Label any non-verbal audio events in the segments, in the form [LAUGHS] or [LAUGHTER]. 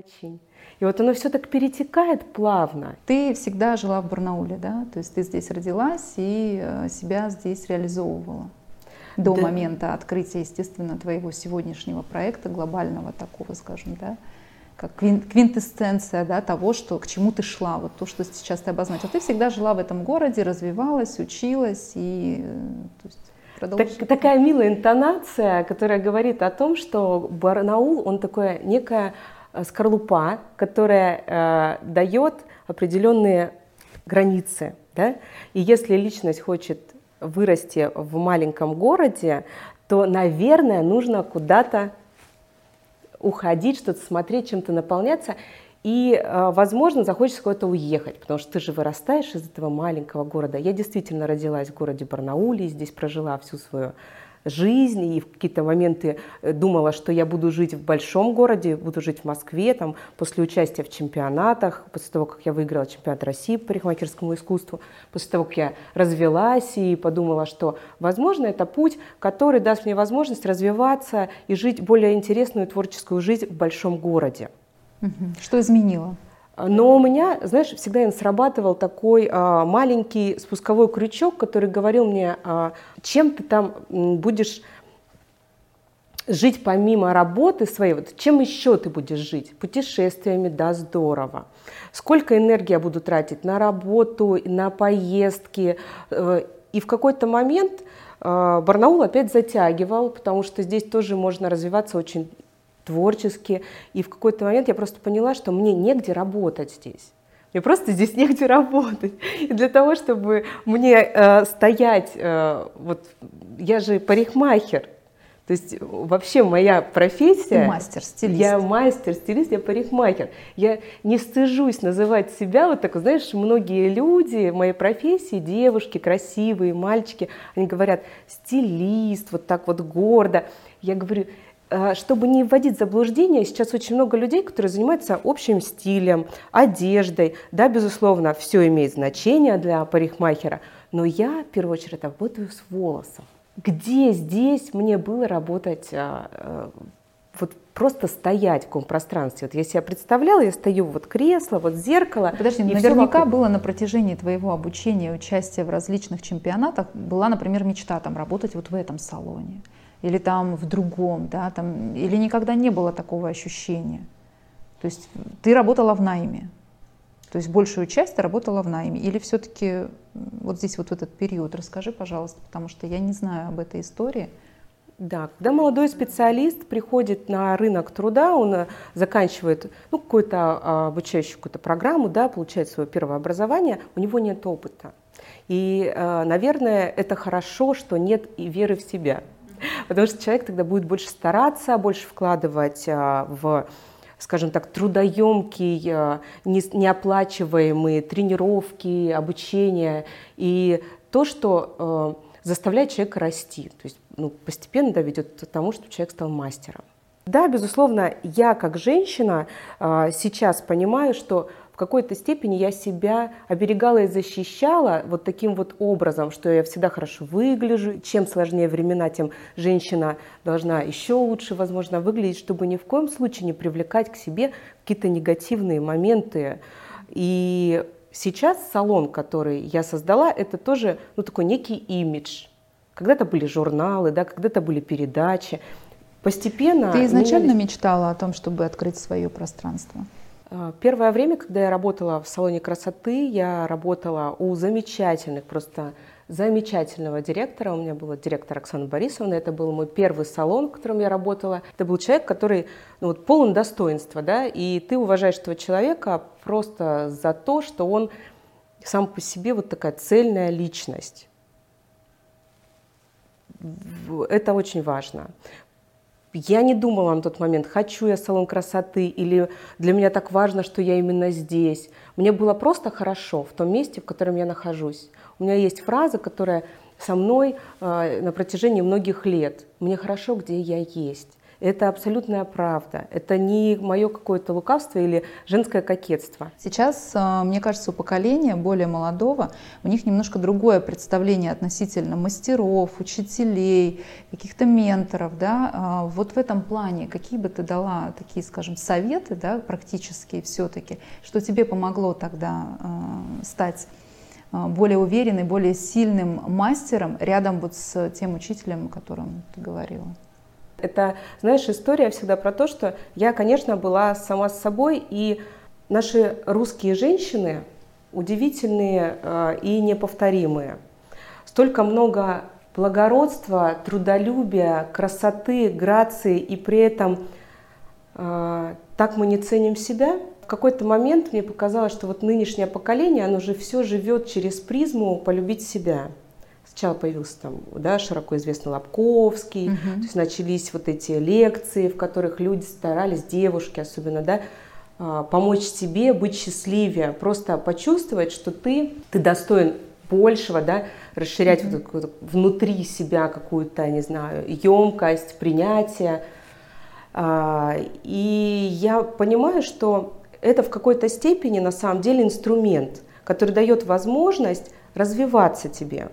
Очень. И вот оно все так перетекает плавно. Ты всегда жила в Барнауле, да? То есть ты здесь родилась и э, себя здесь реализовывала до да. момента открытия, естественно, твоего сегодняшнего проекта, глобального такого, скажем, да, как квинтэссенция да, того, что, к чему ты шла, вот то, что сейчас ты обозначила. Ты всегда жила в этом городе, развивалась, училась и э, то есть, Так, такая милая интонация, которая говорит о том, что Барнаул, он такое некая э, скорлупа, которая э, дает определенные границы. Да? И если личность хочет вырасти в маленьком городе, то, наверное, нужно куда-то уходить, что-то смотреть, чем-то наполняться. И, э, возможно, захочется куда-то уехать, потому что ты же вырастаешь из этого маленького города. Я действительно родилась в городе Барнауле, здесь прожила всю свою жизнь, и в какие-то моменты э, думала, что я буду жить в большом городе, буду жить в Москве, там, после участия в чемпионатах, после того, как я выиграла чемпионат России по парикмахерскому искусству, после того, как я развелась и подумала, что, возможно, это путь, который даст мне возможность развиваться и жить более интересную творческую жизнь в большом городе. Что изменило? Но у меня, знаешь, всегда срабатывал такой а, маленький спусковой крючок, который говорил мне, а, чем ты там будешь жить помимо работы своей, вот чем еще ты будешь жить? Путешествиями, да, здорово. Сколько энергии я буду тратить на работу, на поездки. Э, и в какой-то момент Барнаул опять затягивал, потому что здесь тоже можно развиваться очень творчески. И в какой-то момент я просто поняла, что мне негде работать здесь. Мне просто здесь негде работать. И для того, чтобы мне э, стоять, э, вот я же парикмахер, то есть вообще моя профессия... мастер, стилист. Я мастер, стилист, я парикмахер. Я не стыжусь называть себя вот так, знаешь, многие люди моей профессии, девушки красивые, мальчики, они говорят, стилист, вот так вот гордо. Я говорю, чтобы не вводить в заблуждение, сейчас очень много людей, которые занимаются общим стилем, одеждой. Да, безусловно, все имеет значение для парикмахера, но я, в первую очередь, работаю с волосом. Где здесь мне было работать а, а, вот просто стоять в каком пространстве. Вот я себя представляла, я стою вот кресло, вот зеркало. Подожди, и наверняка было на протяжении твоего обучения, участия в различных чемпионатах, была, например, мечта там работать вот в этом салоне или там в другом, да, там, или никогда не было такого ощущения. То есть ты работала в найме, то есть большую часть ты работала в найме, или все-таки вот здесь вот в этот период, расскажи, пожалуйста, потому что я не знаю об этой истории. Да, когда молодой специалист приходит на рынок труда, он э, заканчивает ну, какую-то а, обучающую какую-то программу, да, получает свое первое образование, у него нет опыта. И, э, наверное, это хорошо, что нет и веры в себя. Потому что человек тогда будет больше стараться, больше вкладывать а, в скажем так, трудоемкие, а, неоплачиваемые тренировки, обучение и то, что а, заставляет человека расти. То есть ну, постепенно да, ведет к тому, что человек стал мастером. Да, безусловно, я как женщина сейчас понимаю, что какой-то степени я себя оберегала и защищала вот таким вот образом, что я всегда хорошо выгляжу. Чем сложнее времена, тем женщина должна еще лучше, возможно, выглядеть, чтобы ни в коем случае не привлекать к себе какие-то негативные моменты. И сейчас салон, который я создала, это тоже ну, такой некий имидж. Когда-то были журналы, да, когда-то были передачи. Постепенно... Ты изначально менялись... мечтала о том, чтобы открыть свое пространство? А, первое время, когда я работала в салоне красоты, я работала у замечательных, просто замечательного директора. У меня был директор Оксана Борисовна. Это был мой первый салон, в котором я работала. Это был человек, который ну, вот, полон достоинства, да, и ты уважаешь этого человека просто за то, что он сам по себе вот такая цельная личность. Это очень важно. Я не думала на тот момент, хочу я салон красоты или для меня так важно, что я именно здесь. Мне было просто хорошо в том месте, в котором я нахожусь. У меня есть фраза, которая со мной э, на протяжении многих лет. Мне хорошо, где я есть. Это абсолютная правда. Это не мое какое-то лукавство или женское кокетство. Сейчас, э, мне кажется, у поколения более молодого, у них немножко другое представление относительно мастеров, учителей, каких-то менторов. Да? А вот в этом плане какие бы ты дала такие, скажем, советы да, практические все-таки, что тебе помогло тогда э, стать э, более уверенным, более сильным мастером рядом вот с тем учителем, о котором ты говорила? Это, знаешь, история всегда про то, что я, конечно, была сама с собой, и наши русские женщины удивительные э, и неповторимые. Столько много благородства, трудолюбия, красоты, грации, и при этом э, так мы не ценим себя. В какой-то момент мне показалось, что вот нынешнее поколение, оно же все живет через призму полюбить себя. Сначала появился там, да, широко известный Лобковский, угу. то есть начались вот эти лекции, в которых люди старались, девушки особенно, да, а, помочь себе быть счастливее, просто почувствовать, что ты, ты достоин большего, да, расширять mm-hmm. вот, внутри себя какую-то, не знаю, емкость, принятие. А, и я понимаю, что это в какой-то степени на самом деле инструмент, который дает возможность развиваться тебе.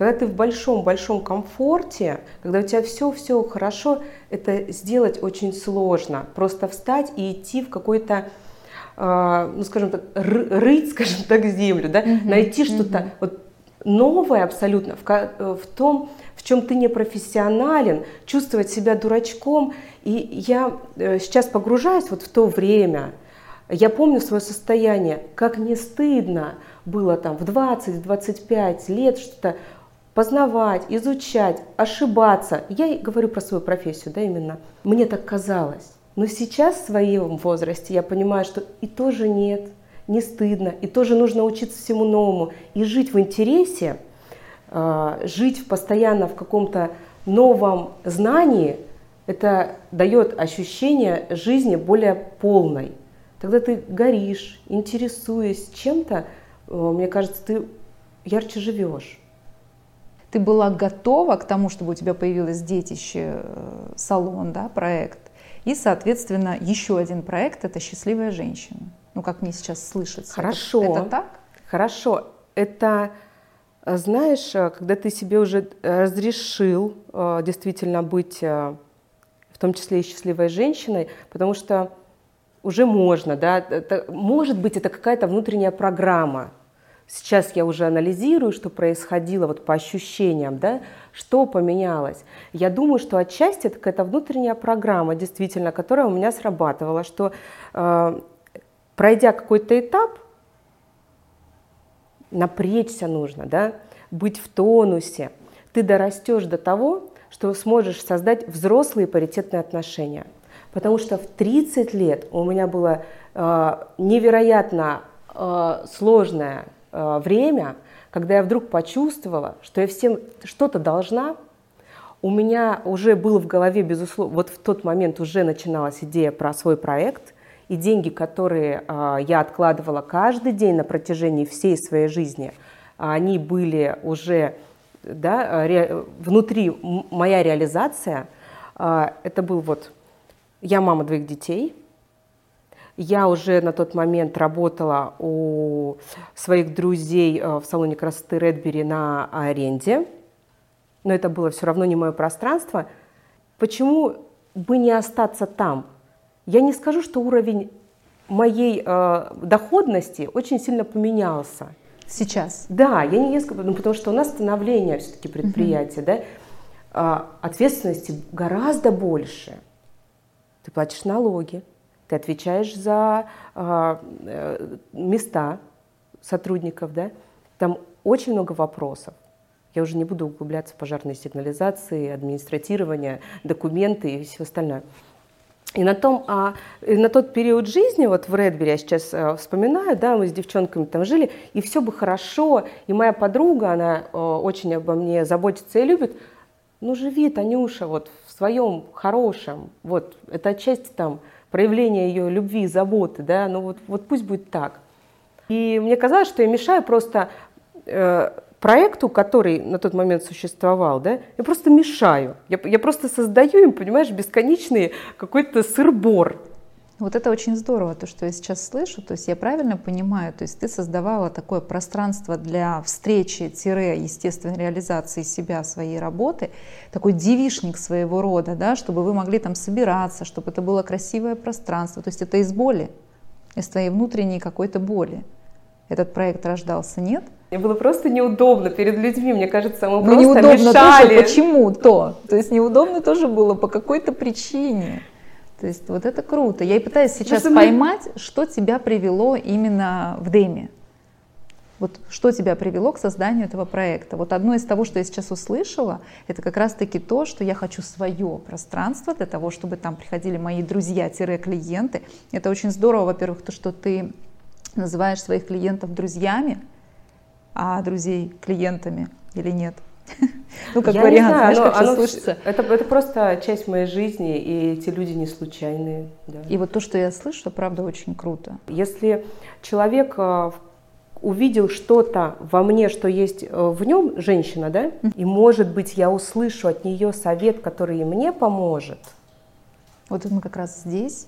Когда ты в большом-большом комфорте, когда у тебя все-все хорошо, это сделать очень сложно. Просто встать и идти в какой-то а, ну, скажем так, рыть, [LAUGHS] скажем так, землю, да, mm-hmm. найти что-то mm-hmm. вот новое абсолютно в, в том, в чем ты не профессионален, чувствовать себя дурачком. И я э, сейчас погружаюсь вот в то время, я помню свое состояние, как не стыдно было там в 20-25 лет что-то познавать, изучать, ошибаться. Я говорю про свою профессию, да, именно. Мне так казалось. Но сейчас в своем возрасте я понимаю, что и тоже нет, не стыдно, и тоже нужно учиться всему новому. И жить в интересе, а, жить постоянно в каком-то новом знании, это дает ощущение жизни более полной. Тогда ты горишь, интересуясь чем-то, э, мне кажется, ты ярче живешь ты была готова к тому, чтобы у тебя появилось детище, э, салон, да, проект. И, соответственно, еще один проект – это «Счастливая женщина». Ну, как мне сейчас слышится. Хорошо. Это, это так? Хорошо. Это, э, знаешь, э, когда ты себе уже разрешил действительно быть, в том числе и счастливой женщиной, потому что уже можно, да, это, может быть, это какая-то внутренняя программа, Сейчас я уже анализирую, что происходило вот по ощущениям, да, что поменялось. Я думаю, что отчасти это какая-то внутренняя программа, действительно, которая у меня срабатывала, что э, пройдя какой-то этап, напрячься нужно, да, быть в тонусе. Ты дорастешь до того, что сможешь создать взрослые паритетные отношения. Потому что в 30 лет у меня было э, невероятно э, сложная Э, время, когда я вдруг почувствовала, что я всем что-то должна, у меня уже было в голове, безусловно, вот в тот момент уже начиналась идея про свой проект, и деньги, которые э, я откладывала каждый день на протяжении всей своей жизни, они были уже да, ре, внутри моя реализация. Э, это был вот я мама двоих детей, я уже на тот момент работала у своих друзей э, в салоне красоты Редбери на аренде, но это было все равно не мое пространство. Почему бы не остаться там? Я не скажу, что уровень моей э, доходности очень сильно поменялся. Сейчас? Да, я не скажу, ну, потому что у нас становление все-таки предприятия, uh-huh. да, э, ответственности гораздо больше. Ты платишь налоги, ты отвечаешь за а, э, места сотрудников, да? Там очень много вопросов. Я уже не буду углубляться в пожарные сигнализации, администратирование, документы и все остальное. И на, том, а, и на тот период жизни, вот в Редбере я сейчас а, вспоминаю, да, мы с девчонками там жили, и все бы хорошо, и моя подруга, она а, очень обо мне заботится и любит, ну живи, Танюша, вот в своем хорошем, вот, это отчасти там проявление ее любви, заботы, да, ну вот, вот пусть будет так. И мне казалось, что я мешаю просто э, проекту, который на тот момент существовал, да, я просто мешаю. Я, я просто создаю им, понимаешь, бесконечный какой-то сырбор. Вот это очень здорово, то, что я сейчас слышу. То есть я правильно понимаю, то есть ты создавала такое пространство для встречи-естественной реализации себя, своей работы, такой девишник своего рода, да, чтобы вы могли там собираться, чтобы это было красивое пространство. То есть это из боли, из твоей внутренней какой-то боли. Этот проект рождался, нет? Мне было просто неудобно перед людьми, мне кажется, мы ну, просто неудобно мешали. Тоже почему-то. То есть неудобно тоже было по какой-то причине. То есть вот это круто. Я и пытаюсь сейчас Просто поймать, мы... что тебя привело именно в Деме. Вот что тебя привело к созданию этого проекта? Вот одно из того, что я сейчас услышала, это как раз-таки то, что я хочу свое пространство для того, чтобы там приходили мои друзья-клиенты. Это очень здорово, во-первых, то, что ты называешь своих клиентов друзьями, а друзей клиентами или нет. Ну, как я вариант, не знаю, знаешь, оно, оно, слышится. Это, это просто часть моей жизни, и эти люди не случайные. Да. И вот то, что я слышу, правда очень круто. Если человек э, увидел что-то во мне, что есть э, в нем, женщина, да, и может быть я услышу от нее совет, который и мне поможет. Вот мы как раз здесь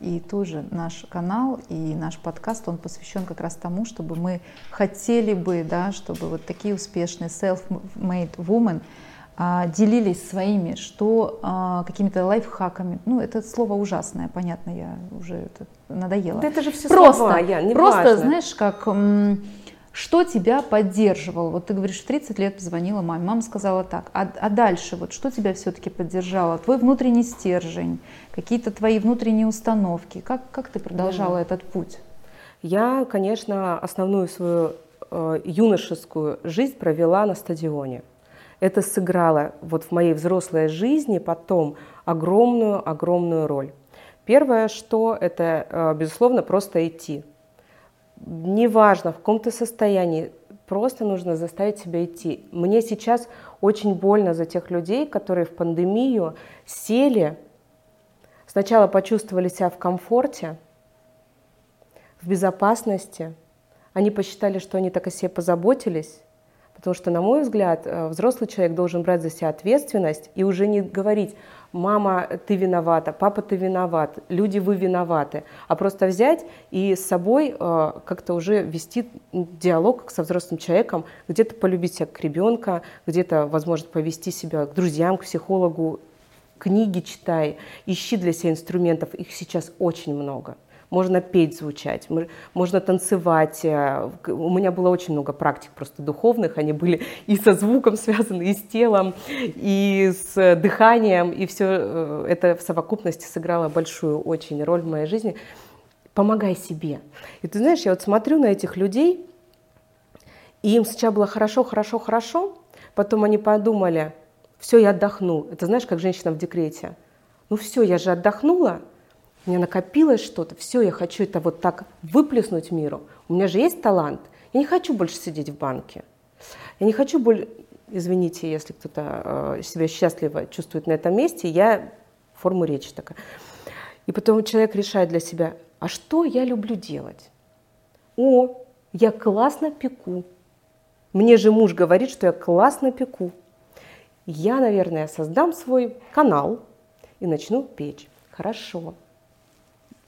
и тоже наш канал и наш подкаст, он посвящен как раз тому, чтобы мы хотели бы, да, чтобы вот такие успешные self-made women а, делились своими, что а, какими-то лайфхаками. Ну, это слово ужасное, понятно, я уже это надоело. Да это же все просто, слова, я, не Просто, важно. знаешь, как что тебя поддерживало? Вот ты говоришь, в 30 лет позвонила маме, мама сказала так, а, а дальше вот что тебя все-таки поддержало? Твой внутренний стержень, какие-то твои внутренние установки, как, как ты продолжала mm. этот путь? Я, конечно, основную свою э, юношескую жизнь провела на стадионе. Это сыграло вот в моей взрослой жизни потом огромную-огромную роль. Первое, что это, э, безусловно, просто идти неважно, в каком то состоянии, просто нужно заставить себя идти. Мне сейчас очень больно за тех людей, которые в пандемию сели, сначала почувствовали себя в комфорте, в безопасности, они посчитали, что они так о себе позаботились, потому что, на мой взгляд, э, взрослый человек должен брать за себя ответственность и уже не говорить, мама, ты виновата, папа, ты виноват, люди, вы виноваты, а просто взять и с собой э, как-то уже вести диалог со взрослым человеком, где-то полюбить себя как ребенка, где-то, возможно, повести себя к друзьям, к психологу, книги читай, ищи для себя инструментов, их сейчас очень много можно петь, звучать, можно танцевать. Э, у меня было очень много практик просто духовных, они были и со звуком связаны, и с телом, и с дыханием, и все э, это в совокупности сыграло большую очень роль в моей жизни. Помогай себе. И ты знаешь, я вот смотрю на этих людей, и им сначала было хорошо, хорошо, хорошо, потом они подумали, все, я отдохну. Это знаешь, как женщина в декрете. Ну все, я же отдохнула, у меня накопилось что-то, все, я хочу это вот так выплеснуть миру. У меня же есть талант. Я не хочу больше сидеть в банке. Я не хочу больше, извините, если кто-то э, себя счастливо чувствует на этом месте, я форму речи такая. И потом человек решает для себя, а что я люблю делать? О, я классно пеку. Мне же муж говорит, что я классно пеку. Я, наверное, создам свой канал и начну печь. Хорошо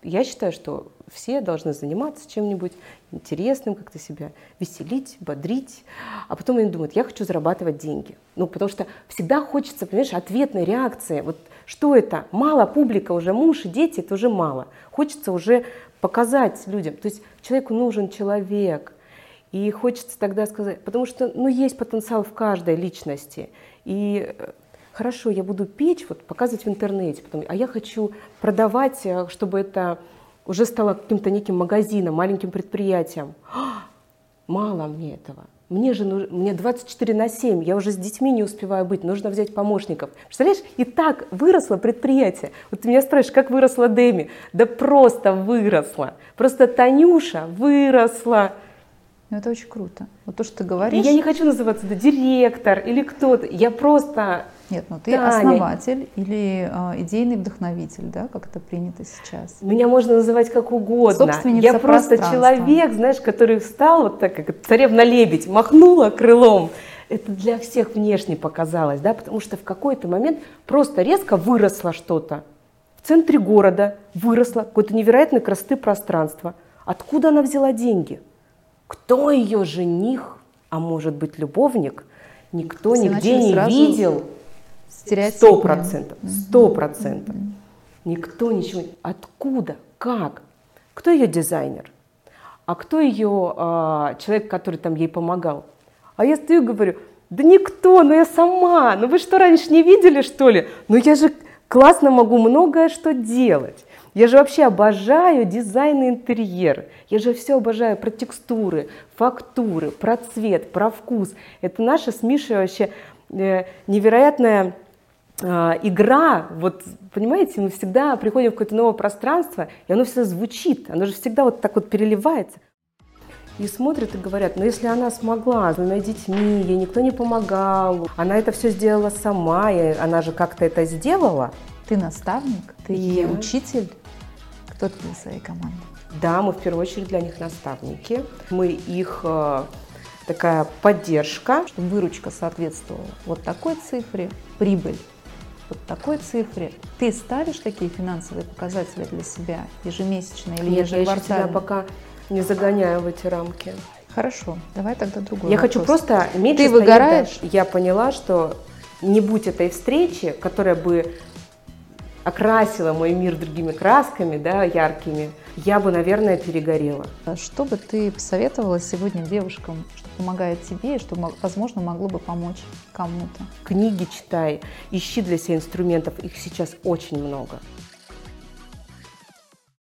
я считаю, что все должны заниматься чем-нибудь интересным, как-то себя веселить, бодрить, а потом они думают, я хочу зарабатывать деньги. Ну, потому что всегда хочется, понимаешь, ответной реакции. Вот что это? Мало публика уже, муж и дети, это уже мало. Хочется уже показать людям. То есть человеку нужен человек. И хочется тогда сказать, потому что ну, есть потенциал в каждой личности. И э, хорошо, я буду печь, вот показывать в интернете, потом, а я хочу продавать, э, чтобы это уже стало каким-то неким магазином, маленьким предприятием. А, мало мне этого. Мне же мне 24 на 7, я уже с детьми не успеваю быть, нужно взять помощников. Представляешь, и так выросло предприятие. Вот ты меня спрашиваешь, как выросла Дэми? Да просто выросла. Просто Танюша выросла. Ну, это очень круто. Вот то, что ты говоришь. Я не хочу называться да, директор или кто-то. Я просто Нет, ну ты Таня. основатель или э, идейный вдохновитель, да, как это принято сейчас. Меня можно называть как угодно. Собственница Я просто человек, знаешь, который встал вот так, как царевна-лебедь, махнула крылом. Это для всех внешне показалось, да, потому что в какой-то момент просто резко выросло что-то. В центре города выросло какое-то невероятной красоты пространство. Откуда она взяла деньги? Кто ее жених, а может быть любовник, никто Все нигде не видел. Сто процентов, сто процентов. Никто ничего. Откуда? Как? Кто ее дизайнер? А кто ее а, человек, который там ей помогал? А я стою и говорю, да никто, ну я сама, ну вы что, раньше не видели, что ли? Ну я же классно могу многое что делать. Я же вообще обожаю дизайн и интерьер. Я же все обожаю про текстуры, фактуры, про цвет, про вкус. Это наша с Мишей вообще невероятная э, игра. Вот, понимаете, мы всегда приходим в какое-то новое пространство, и оно все звучит, оно же всегда вот так вот переливается. И смотрят и говорят, ну если она смогла с двумя детьми, ей никто не помогал, она это все сделала сама, и она же как-то это сделала. Ты наставник, ты Я... учитель, кто ты для своей команды? Да, мы в первую очередь для них наставники. Мы их э, такая поддержка. Чтобы выручка соответствовала вот такой цифре, прибыль вот такой цифре. Ты ставишь такие финансовые показатели для себя ежемесячно или Нет, ежеквартально? я себя пока не загоняю в эти рамки. Хорошо, давай тогда другой Я вопрос. хочу просто меньше Ты выгораешь? Дальше. Я поняла, что не будь этой встречи, которая бы окрасила мой мир другими красками, да, яркими, я бы, наверное, перегорела. Что бы ты посоветовала сегодня девушкам, что помогает тебе и что, возможно, могло бы помочь кому-то? Книги читай, ищи для себя инструментов, их сейчас очень много.